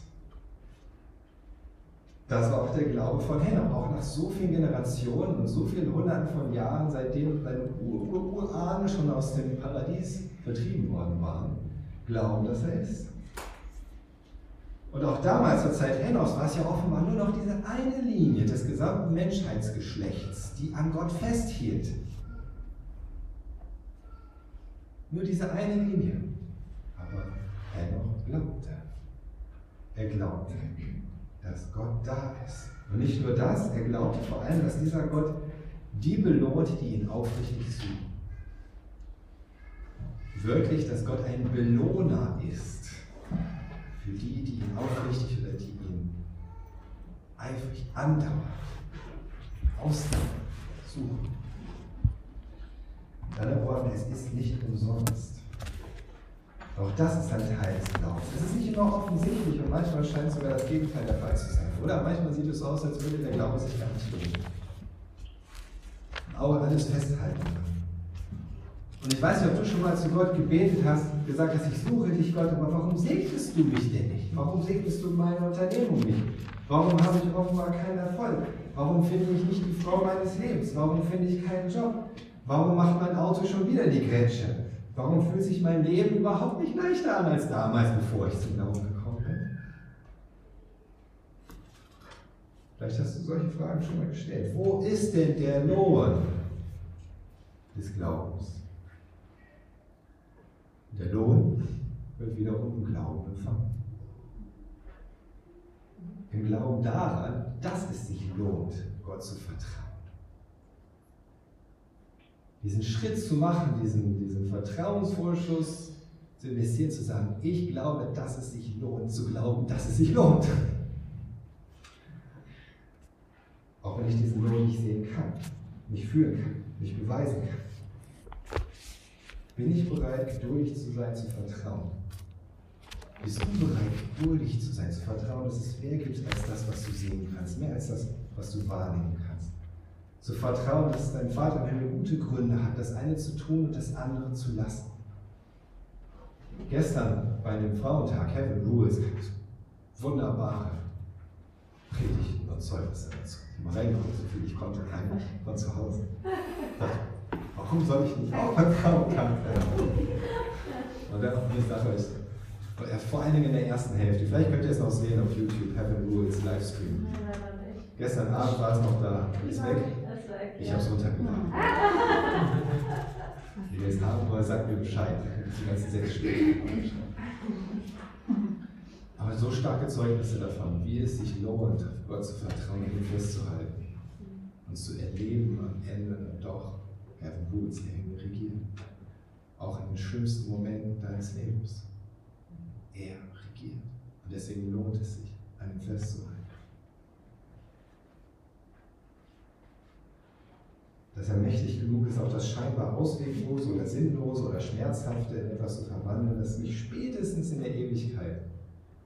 A: Das war auch der Glaube von Henoch, auch nach so vielen Generationen und so vielen Hunderten von Jahren, seitdem seine Ur-Ur-Urahnen schon aus dem Paradies vertrieben worden waren, glauben, dass er ist. Und auch damals zur Zeit Henochs war es ja offenbar nur noch diese eine Linie des gesamten Menschheitsgeschlechts, die an Gott festhielt. Nur diese eine Linie. Aber Henoch glaubte. Er glaubte, dass Gott da ist. Und nicht nur das, er glaubte vor allem, dass dieser Gott die belohnt, die ihn aufrichtig suchen wirklich, dass Gott ein Belohner ist für die, die ihn aufrichtig oder die ihn eifrig andauern, ausdauern, suchen. Mit anderen Worten, es ist nicht umsonst. Auch das ist ein Teil des Glaubens. Es ist nicht immer offensichtlich und manchmal scheint sogar das Gegenteil der Fall zu sein. Oder manchmal sieht es so aus, als würde der Glaube sich gar nicht lohnen. Aber alles festhalten und ich weiß nicht, ob du schon mal zu Gott gebetet hast, gesagt hast, ich suche dich, Gott, aber warum segnest du mich denn nicht? Warum segnest du meine Unternehmung nicht? Warum habe ich offenbar keinen Erfolg? Warum finde ich nicht die Frau meines Lebens? Warum finde ich keinen Job? Warum macht mein Auto schon wieder die Grätsche? Warum fühlt sich mein Leben überhaupt nicht leichter an als damals, bevor ich zum Glauben gekommen bin? Vielleicht hast du solche Fragen schon mal gestellt. Wo ist denn der Lohn des Glaubens? Der Lohn wird wiederum im Glauben empfangen. Im Glauben daran, dass es sich lohnt, Gott zu vertrauen. Diesen Schritt zu machen, diesen, diesen Vertrauensvorschuss zu investieren, zu sagen, ich glaube, dass es sich lohnt, zu glauben, dass es sich lohnt. Auch wenn ich diesen Lohn nicht sehen kann, nicht fühlen kann, nicht beweisen kann. Bin ich bereit, geduldig zu sein, zu vertrauen? Bist du bereit, geduldig zu sein, zu vertrauen, dass es mehr gibt als das, was du sehen kannst, mehr als das, was du wahrnehmen kannst? Zu vertrauen, dass dein Vater im Himmel gute Gründe hat, das eine zu tun und das andere zu lassen. Gestern bei dem Frauentag, Heaven Rules, wunderbare Predigten und Zeugnisse dazu. Ich mal reingeguckt, so viel ich konnte, rein von zu Hause. Warum soll ich nicht Frauenkampf werden? Und dann noch eine Sache ist, vor allen Dingen in der ersten Hälfte, vielleicht könnt ihr es noch sehen auf YouTube, Heaven Rules Livestream. Gestern Abend war es noch da, ist weg. Ich habe es runtergeladen. Wenn ihr es haben wollt, sagt mir Bescheid. Die ganzen sechs Stunden. Aber so starke Zeugnisse davon, wie es sich lohnt, Gott zu vertrauen und ihn festzuhalten und zu erleben am Ende doch Rules, der Himmel regiert. Auch in den schlimmsten Momenten deines Lebens. Er regiert. Und deswegen lohnt es sich, an ihm festzuhalten. Dass er mächtig genug ist, auch das scheinbar Ausweglose oder Sinnlose oder Schmerzhafte in etwas zu verwandeln, das mich spätestens in der Ewigkeit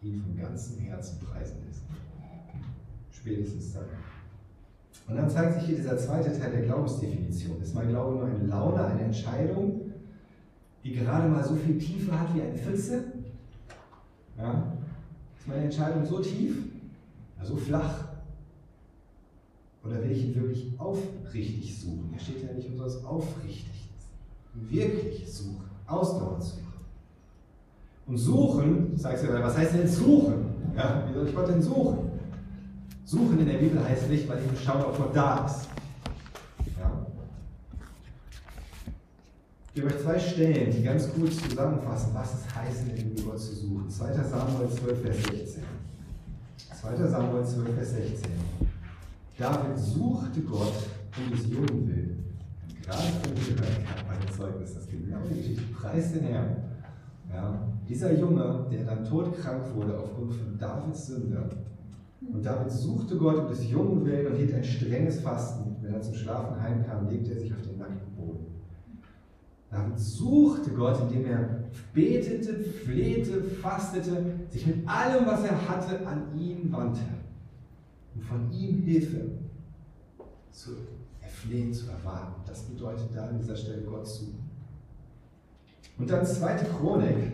A: ihn von ganzem Herzen preisen lässt. Spätestens dann. Und dann zeigt sich hier dieser zweite Teil der Glaubensdefinition. Ist mein Glaube nur eine Laune, eine Entscheidung, die gerade mal so viel Tiefe hat wie eine Pfütze? Ja? Ist meine Entscheidung so tief, so flach, Oder will ich ihn wirklich aufrichtig suchen? Hier steht ja nicht umsonst aufrichtig. Wirklich suchen, ausdauernd suchen. Und suchen, sagst du, was heißt denn suchen? Ja, wie soll ich Gott denn suchen? Suchen in der Bibel heißt nicht, weil ich schaue, ob Gott da ist. Ja. Ich gebe euch zwei Stellen, die ganz gut zusammenfassen, was es heißt, in der Bibel Gott zu suchen. 2. Samuel 12, Vers 16. 2. Samuel 12, Vers 16. David suchte Gott um des Jungen willen. Gerade von mir gehört, mein Zeugnis, das genau die Geschichte. Preis den Herrn. Ja, dieser Junge, der dann todkrank wurde aufgrund von Davids Sünde, und David suchte Gott um des Jungen willen und hielt ein strenges Fasten. Wenn er zum Schlafen heimkam, legte er sich auf den nackten Boden. David suchte Gott, indem er betete, flehte, fastete, sich mit allem, was er hatte, an ihn wandte und von ihm Hilfe zu erflehen, zu erwarten. Das bedeutet da an dieser Stelle Gott suchen. Und dann zweite Chronik,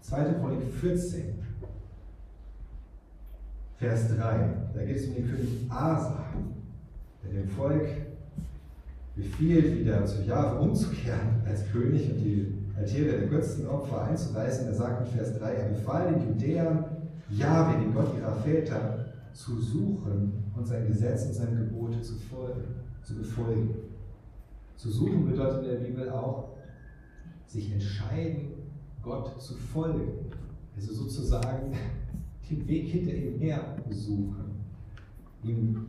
A: zweite Chronik 14, Vers 3. Da geht es um den König Asa, der dem Volk befiehlt, wieder zu Jahwe umzukehren als König und die Altäre der Götzenopfer einzureißen. Er sagt in Vers 3, er befahl den Judäern, Jahwe, den Gott ihrer Väter, zu suchen und sein Gesetz und seine Gebote zu, folgen, zu befolgen. Zu suchen bedeutet in der Bibel auch, sich entscheiden, Gott zu folgen. Also sozusagen den Weg hinter ihm her suchen, ihm,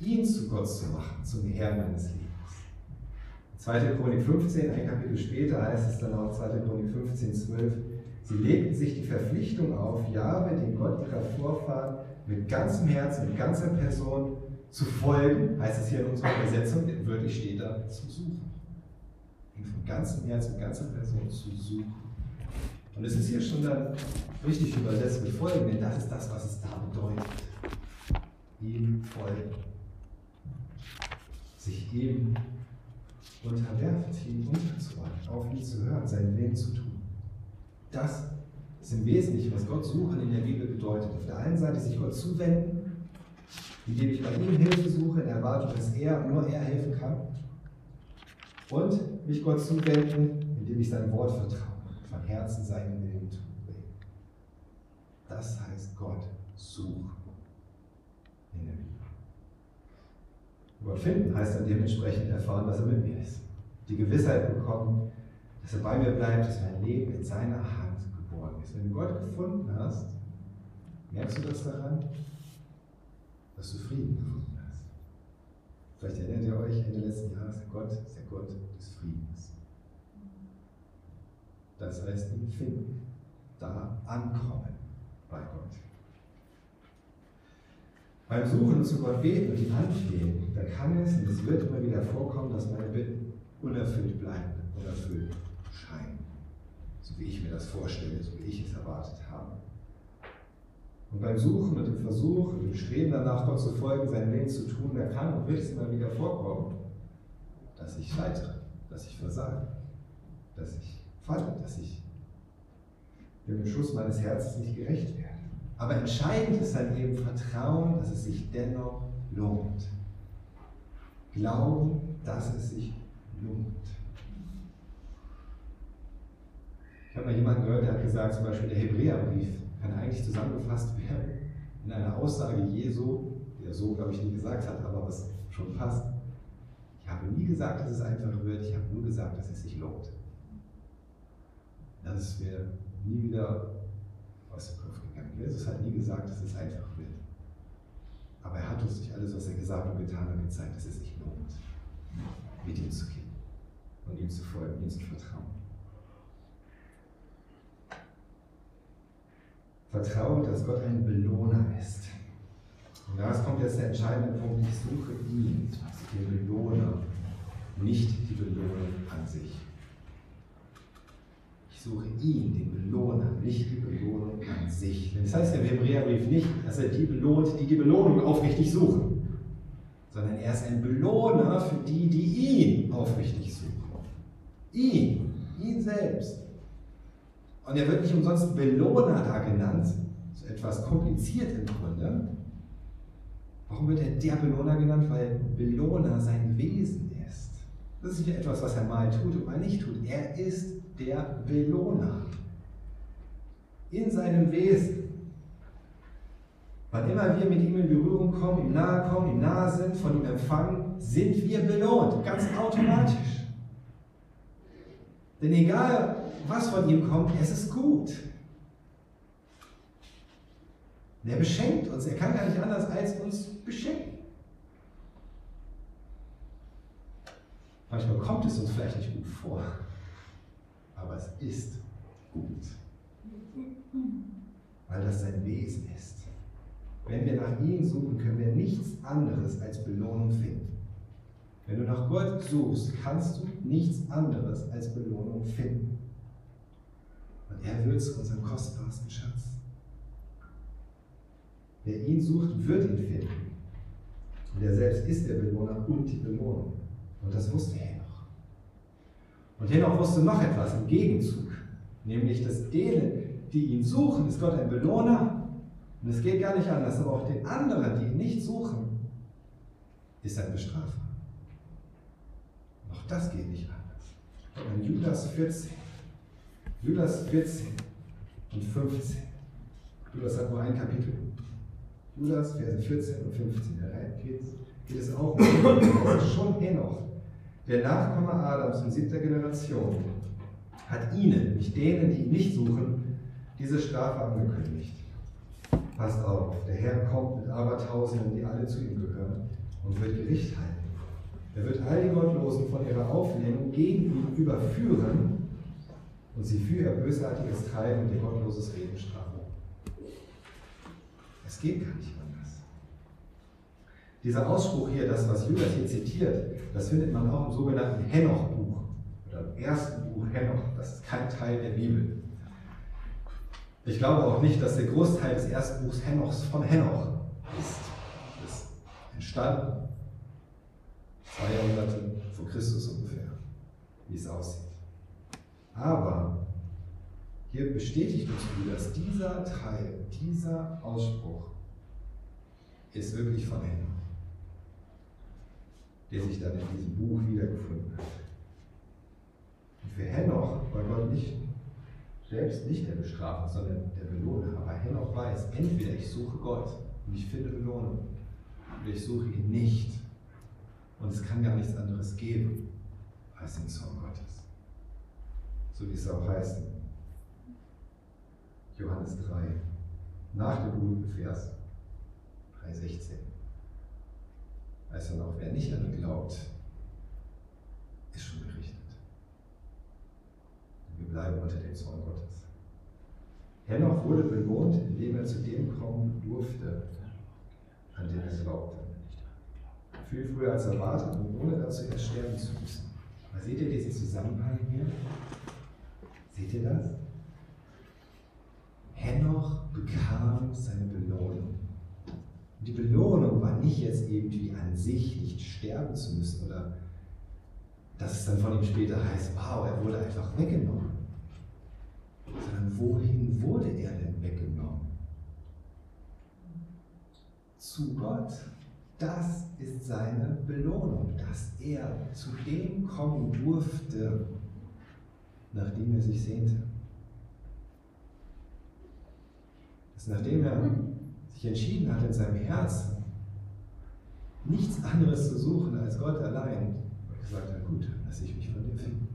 A: ihn zu Gott zu machen, zum Herrn meines Lebens. 2. Chronik 15, ein Kapitel später heißt es dann auch 2. Chronik 15, 12, sie legten sich die Verpflichtung auf, Jahwe, den Gott ihrer Vorfahren, mit ganzem Herzen, mit ganzer Person zu folgen, heißt es hier in unserer Übersetzung, wirklich steht da, zu suchen. Ihn von ganzem Herzen, mit ganzer Person zu suchen. Und es ist hier schon dann richtig übersetzt mit folgen, denn das ist das, was es da bedeutet. Ihm folgen. Sich ihm unterwerfen, ihm unterzuordnen, auf ihn zu hören, seinen Willen zu tun. Das ist im Wesentlichen, was Gott suchen in der Bibel bedeutet. Auf der einen Seite sich Gott zuwenden, indem ich bei ihm Hilfe suche, in Erwartung, dass er, nur er helfen kann. Und mich Gott zuwenden, indem ich sein Wort vertraue, von Herzen seinen Willen will. Das heißt Gott suchen in der Bibel. Gott finden heißt dann dementsprechend erfahren, dass er mit mir ist. Die Gewissheit bekommen, dass er bei mir bleibt, dass mein Leben in seiner Hand geborgen ist. Wenn du Gott gefunden hast, merkst du das daran, dass du Frieden gefunden hast. Vielleicht erinnert ihr euch Ende letzten Jahres, Gott ist der Gott des Friedens. Das heißt, ihn finden, da ankommen bei Gott. Beim Suchen zu Gott beten und ihn anflehen, da kann es und es wird immer wieder vorkommen, dass meine Bitten unerfüllt bleiben, unerfüllt scheinen. So wie ich mir das vorstelle, so wie ich es erwartet habe. Und beim Suchen und dem Versuch und dem Streben danach, Gott zu folgen, seinen Willen zu tun, da kann und wird es immer wieder vorkommen, dass ich scheitere, dass ich versage, dass ich falle, dass ich dem Beschuss meines Herzens nicht gerecht werde. Aber entscheidend ist dann eben Vertrauen, dass es sich dennoch lohnt. Glauben, dass es sich lohnt. Ich habe mal jemanden gehört, der hat gesagt, zum Beispiel der Hebräerbrief kann eigentlich zusammengefasst werden in einer Aussage Jesu, der so, glaube ich, nie gesagt hat, aber was schon passt. Ich habe nie gesagt, dass es einfacher wird, ich habe nur gesagt, dass es sich lohnt. Das ist mir nie wieder aus dem Kopf gegangen. Jesus hat nie gesagt, dass es einfach wird. Aber er hat uns durch alles, was er gesagt und getan hat, gezeigt, dass es sich lohnt, mit ihm zu gehen und ihm zu folgen, ihm zu vertrauen. Vertraue, dass Gott ein Belohner ist. Und da kommt jetzt der entscheidende Punkt, ich suche ihn, den Belohner, nicht die Belohnung an sich. Suche ihn, den Belohner, nicht die Belohnung an sich. Das heißt im Hebräerbrief nicht, dass er die belohnt, die die Belohnung aufrichtig suchen, sondern er ist ein Belohner für die, die ihn aufrichtig suchen. Ihn, ihn selbst. Und er wird nicht umsonst Belohner da genannt, so etwas kompliziert im Grunde. Warum wird er der Belohner genannt? Weil Belohner sein Wesen ist. Das ist nicht etwas, was er mal tut und mal nicht tut. Er ist der Belohner. In seinem Wesen. Wann immer wir mit ihm in Berührung kommen, ihm nahe kommen, ihm nahe sind, von ihm empfangen, sind wir belohnt. Ganz automatisch. Denn egal, was von ihm kommt, es ist gut. Und er beschenkt uns. Er kann gar nicht anders als uns beschenken. Manchmal kommt es uns vielleicht nicht gut vor, aber es ist gut, weil das sein Wesen ist. Wenn wir nach ihm suchen, können wir nichts anderes als Belohnung finden. Wenn du nach Gott suchst, kannst du nichts anderes als Belohnung finden. Und er wird zu unserem kostbarsten Schatz. Wer ihn sucht, wird ihn finden. Und er selbst ist der Belohner und die Belohnung. Und das wusste Henoch. Und Henoch wusste noch etwas im Gegenzug, nämlich, dass denen, die ihn suchen, ist Gott ein Belohner. Und es geht gar nicht anders, aber auch den anderen, die ihn nicht suchen, ist ein Bestrafer. Auch das geht nicht anders. Und in Judas 14, Judas 14 und 15, Judas hat nur ein Kapitel. Judas, Verse 14 und 15, da geht, es auch um Das ist schon Henoch, der Nachkomme Adams in siebter Generation, hat ihnen, nicht denen, die ihn nicht suchen, diese Strafe angekündigt. Passt auf, der Herr kommt mit Abertausenden, die alle zu ihm gehören, und wird Gericht halten. Er wird all die Gottlosen von ihrer Auflehnung gegen ihn überführen und sie für ihr bösartiges Treiben und ihr gottloses Reden strafen. Es geht gar nicht anders. Dieser Ausspruch hier, das, was Judas hier zitiert, das findet man auch im sogenannten Henoch-Buch oder im ersten Buch Henoch. Das ist kein Teil der Bibel. Ich glaube auch nicht, dass der Großteil des ersten Buchs Henochs von Henoch ist. Das ist entstanden zwei Jahrhunderte vor Christus ungefähr, wie es aussieht. Aber hier bestätigt uns dass dieser Teil, dieser Ausspruch ist wirklich von Henoch, der sich dann in diesem Buch wiedergefunden hat. Und für Henoch war Gott nicht selbst nicht der Bestrafer, sondern der Belohner. Aber Henoch weiß, entweder ich suche Gott und ich finde Belohnung, oder ich suche ihn nicht. Und es kann gar nichts anderes geben als den Zorn Gottes. So wie es auch heißt Johannes 3, nach dem berühmten Vers 3,16. Heißt dann auch, wer nicht an ihn glaubt, ist schon gerichtet. Wir bleiben unter dem Zorn Gottes. Henoch wurde belohnt, indem er zu dem kommen durfte, an den er glaubte. Viel früher als erwartet und ohne dazu erst sterben zu müssen. Aber seht ihr diesen Zusammenhang hier? Seht ihr das? Henoch bekam seine Belohnung. Und die Belohnung war nicht jetzt irgendwie an sich, nicht sterben zu müssen oder dass es dann von ihm später heißt, wow, er wurde einfach weggenommen. Sondern wohin wurde er denn weggenommen? Zu Gott. Das ist seine Belohnung, dass er zu dem kommen durfte, nach dem er sich sehnte. nachdem er sich entschieden hat in seinem Herzen, nichts anderes zu suchen als Gott allein, gesagt hat, gut, lasse ich mich von dir finden.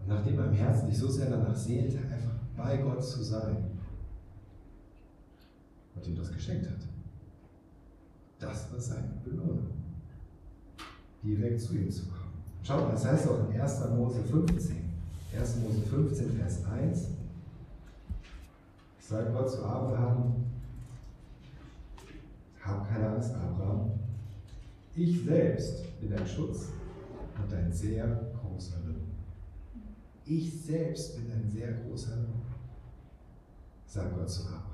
A: Und nachdem im Herzen sich so sehr danach sehnte, einfach bei Gott zu sein, Gott ihm das geschenkt hat. Das war seine Belohnung, direkt zu ihm zu kommen. Schaut mal, das heißt auch in 1. Mose 15, 1. Mose 15, Vers 1, Sagt Gott zu Abraham, hab keine Angst, Abraham. Ich selbst bin dein Schutz und dein sehr großer Lohn. Ich selbst bin ein sehr großer Lohn, sagt Gott zu Abraham.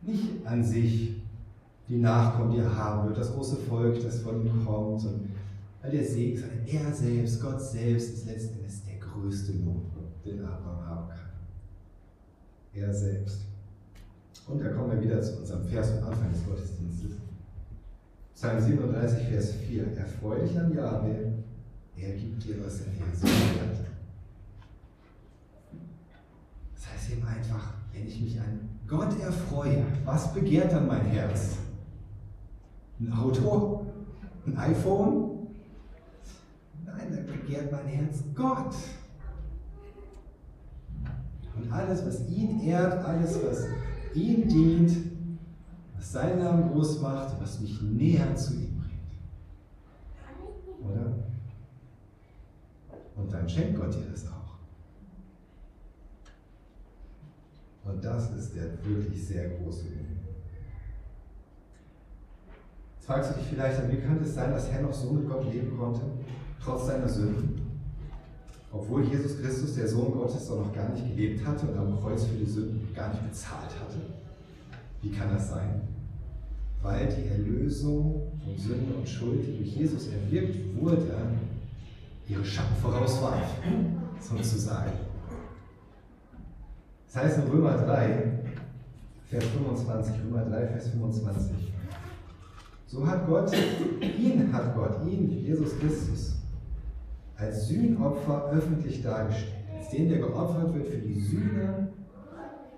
A: Nicht an sich die Nachkommen, die er haben wird, das große Volk, das von ihm kommt, und all der Segen, sondern er selbst, Gott selbst ist letztendlich der größte Lohn, den Abraham haben kann er selbst. Und da kommen wir wieder zu unserem Vers am Anfang des Gottesdienstes. Psalm 37, Vers 4. Erfreu dich an Jahwe, er gibt dir, was er dir hat. Das heißt eben einfach, wenn ich mich an Gott erfreue, was begehrt dann mein Herz? Ein Auto? Ein iPhone? Nein, dann begehrt mein Herz Gott. Und alles, was ihn ehrt, alles, was ihm dient, was seinen Namen groß macht, was mich näher zu ihm bringt. Oder? Und dann schenkt Gott dir das auch. Und das ist der wirklich sehr große Gewinn. Jetzt fragst du dich vielleicht, wie könnte es sein, dass Henoch so mit Gott leben konnte, trotz seiner Sünden? Obwohl Jesus Christus, der Sohn Gottes, doch noch gar nicht gelebt hatte und am Kreuz für die Sünden gar nicht bezahlt hatte. Wie kann das sein? Weil die Erlösung von Sünde und Schuld, die durch Jesus erwirkt wurde, ihre Schatten vorauswarf, sozusagen. Das heißt in Römer 3, Vers 25, Römer 3, Vers 25. So hat Gott, ihn hat Gott, ihn, Jesus Christus, als Sühnopfer öffentlich dargestellt, als den, der geopfert wird für die Sühne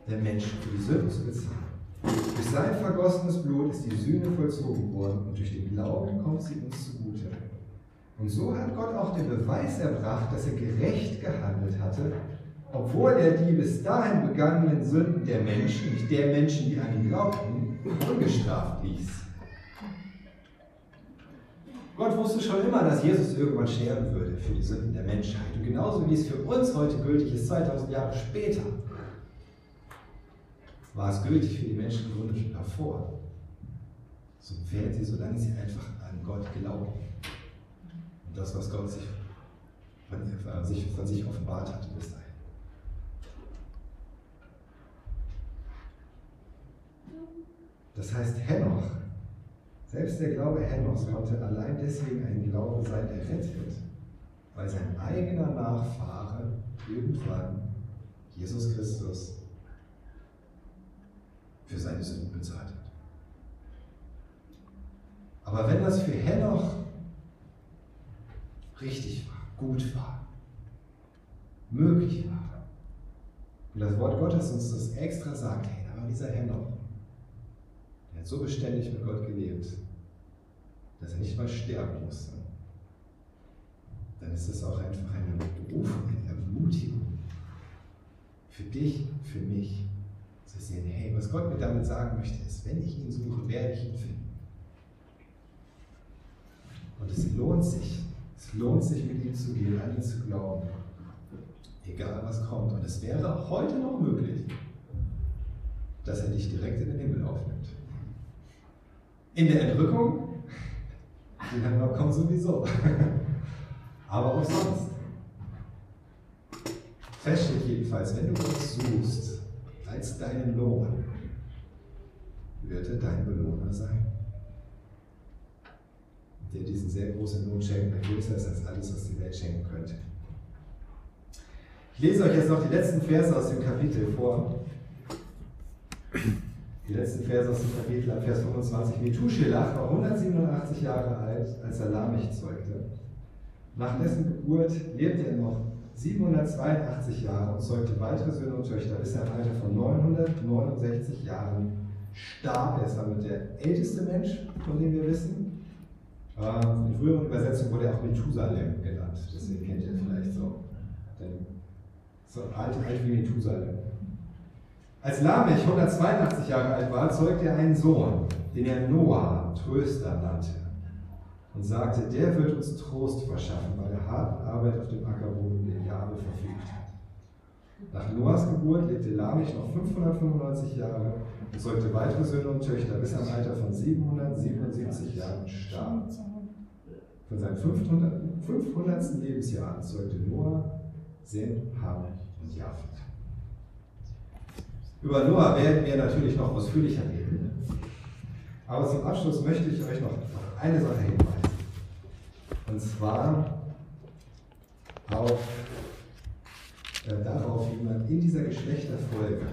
A: der Menschen, für die Sünden zu bezahlen. Durch sein vergossenes Blut ist die Sühne vollzogen worden und durch den Glauben kommt sie uns zugute. Und so hat Gott auch den Beweis erbracht, dass er gerecht gehandelt hatte, obwohl er die bis dahin begangenen Sünden der Menschen, nicht der Menschen, die an ihn glaubten, ungestraft ließ. Gott wusste schon immer, dass Jesus irgendwann sterben würde für die Sünden der Menschheit. Und genauso wie es für uns heute gültig ist, 2000 Jahre später, war es gültig für die Menschen schon davor. So werden sie, solange sie einfach an Gott glauben. Und das, was Gott sich von, sich, von sich offenbart hat bis dahin. Das heißt, Henoch, selbst der Glaube Henochs konnte allein deswegen ein Glaube sein, der rettet, weil sein eigener Nachfahre irgendwann, Jesus Christus, für seine Sünden bezahlt hat. Aber wenn das für Henoch richtig war, gut war, möglich war, und das Wort Gottes uns das extra sagt, hey, aber dieser Henoch, hat so beständig mit Gott gelebt, dass er nicht mal sterben musste, dann ist das auch einfach eine Berufung, eine Ermutigung für dich, für mich, zu sehen, hey, was Gott mir damit sagen möchte, ist, wenn ich ihn suche, werde ich ihn finden. Und es lohnt sich, es lohnt sich, mit ihm zu gehen, an ihn zu glauben, egal was kommt. Und es wäre heute noch möglich, dass er dich direkt in den Himmel aufnimmt. In der Entrückung, die wir kommen sowieso. Aber auch sonst. Fest steht jedenfalls, wenn du Gott suchst, als deinen Lohn, wird er dein Belohner sein. Der diesen sehr großen Lohn schenkt, der größer ist als alles, was die Welt schenken könnte. Ich lese euch jetzt noch die letzten Verse aus dem Kapitel vor. Die letzten Verse aus dem Kapitel ab Vers 25. Methuselah war 187 Jahre alt, als er Lamech zeugte. Nach dessen Geburt lebte er noch 782 Jahre und zeugte weitere Söhne und Töchter, bis er im Alter von 969 Jahren starb. Er ist damit der älteste Mensch, von dem wir wissen. Ähm, in früheren Übersetzungen wurde er auch Methusalem genannt, deswegen kennt ihr vielleicht so. Denn so alt, alt wie Methusalem. Als Lamech 182 Jahre alt war, zeugte er einen Sohn, den er Noah, Tröster, nannte und sagte, der wird uns Trost verschaffen bei der harten Arbeit auf dem Ackerboden, den Jahwe verfügt hat. Nach Noahs Geburt lebte Lamech noch 595 Jahre und zeugte weitere Söhne und Töchter, bis im Alter von 777 Jahren starb. Von seinem 500. 500. Lebensjahr zeugte Noah, Sem, Ham und Japhet. Über Noah werden wir natürlich noch ausführlicher reden. Aber zum Abschluss möchte ich euch noch eine Sache hinweisen. Und zwar auf, äh, darauf, wie man in dieser Geschlechterfolge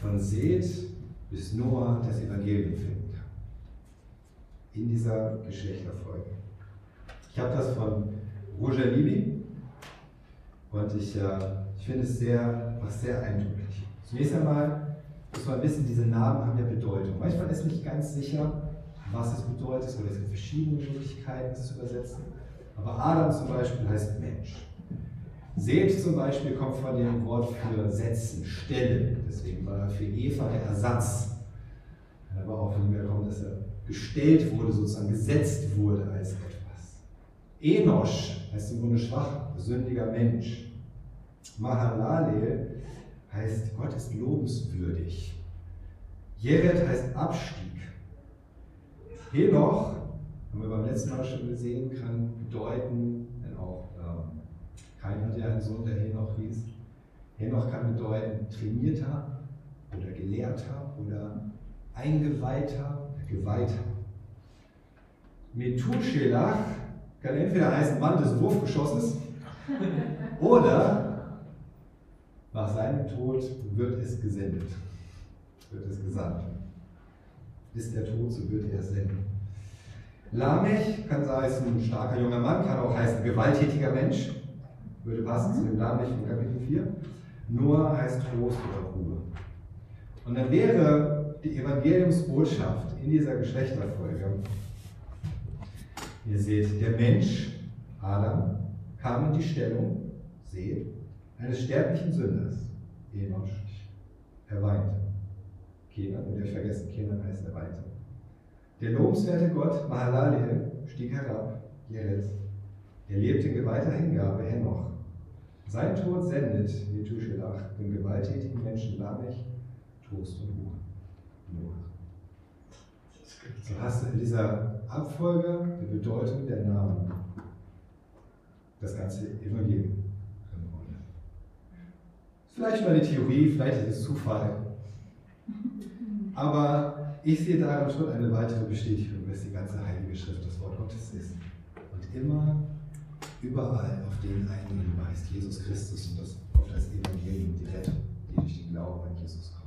A: von Seth bis Noah das Evangelium finden kann. In dieser Geschlechterfolge. Ich habe das von Roger Libby und ich, äh, ich finde es sehr, was sehr eindrücklich. Zunächst einmal muss man wissen, diese Namen haben ja Bedeutung. Manchmal ist nicht ganz sicher, was es bedeutet, oder es gibt verschiedene Möglichkeiten, es zu übersetzen. Aber Adam zum Beispiel heißt Mensch. Seth zum Beispiel kommt von dem Wort für setzen, stellen. Deswegen war für Eva der Ersatz. Aber auch von ihm herkommt, dass er gestellt wurde, sozusagen gesetzt wurde als etwas. Enosch heißt im Grunde schwach, sündiger Mensch. Mahalalel heißt Gott ist lobenswürdig. Jered heißt Abstieg. Henoch, haben wir beim letzten Mal schon gesehen, kann bedeuten, wenn auch ähm, kein hat ja einen Sohn, der Henoch hieß. Henoch kann bedeuten trainierter oder gelehrter oder eingeweihter, geweihter. Methuselah kann entweder heißen Mann des Wurfgeschosses oder nach seinem Tod wird es gesendet, wird es gesandt. Ist er tot, so wird er es senden. Lamech kann heißen ein starker junger Mann, kann auch heißen gewalttätiger Mensch, würde passen zu dem Lamech in Kapitel 4. Noah heißt Trost oder Ruhe. Und dann wäre die Evangeliumsbotschaft in dieser Geschlechterfolge, ihr seht, der Mensch, Adam, kam in die Stellung, seht, eines sterblichen Sünders, Enosch. Er weinte. Kenan, und ihr vergessen, Kenan heißt er weinte. Der lobenswerte Gott, Mahalalel, stieg herab, Jered. Er lebte in geweihter Hingabe, Henoch. Sein Tod sendet Methuselah dem gewalttätigen Menschen Lamech Trost und Ruhe. So hast du in dieser Abfolge die Bedeutung der Namen das ganze Evangelium. Vielleicht mal eine Theorie, vielleicht ist es Zufall. Aber ich sehe darin schon eine weitere Bestätigung, dass die ganze Heilige Schrift das Wort Gottes ist. Und immer, überall auf den einen hinweist, Jesus Christus und das, auf das Evangelium, die Rettung, die durch den Glauben an Jesus kommt.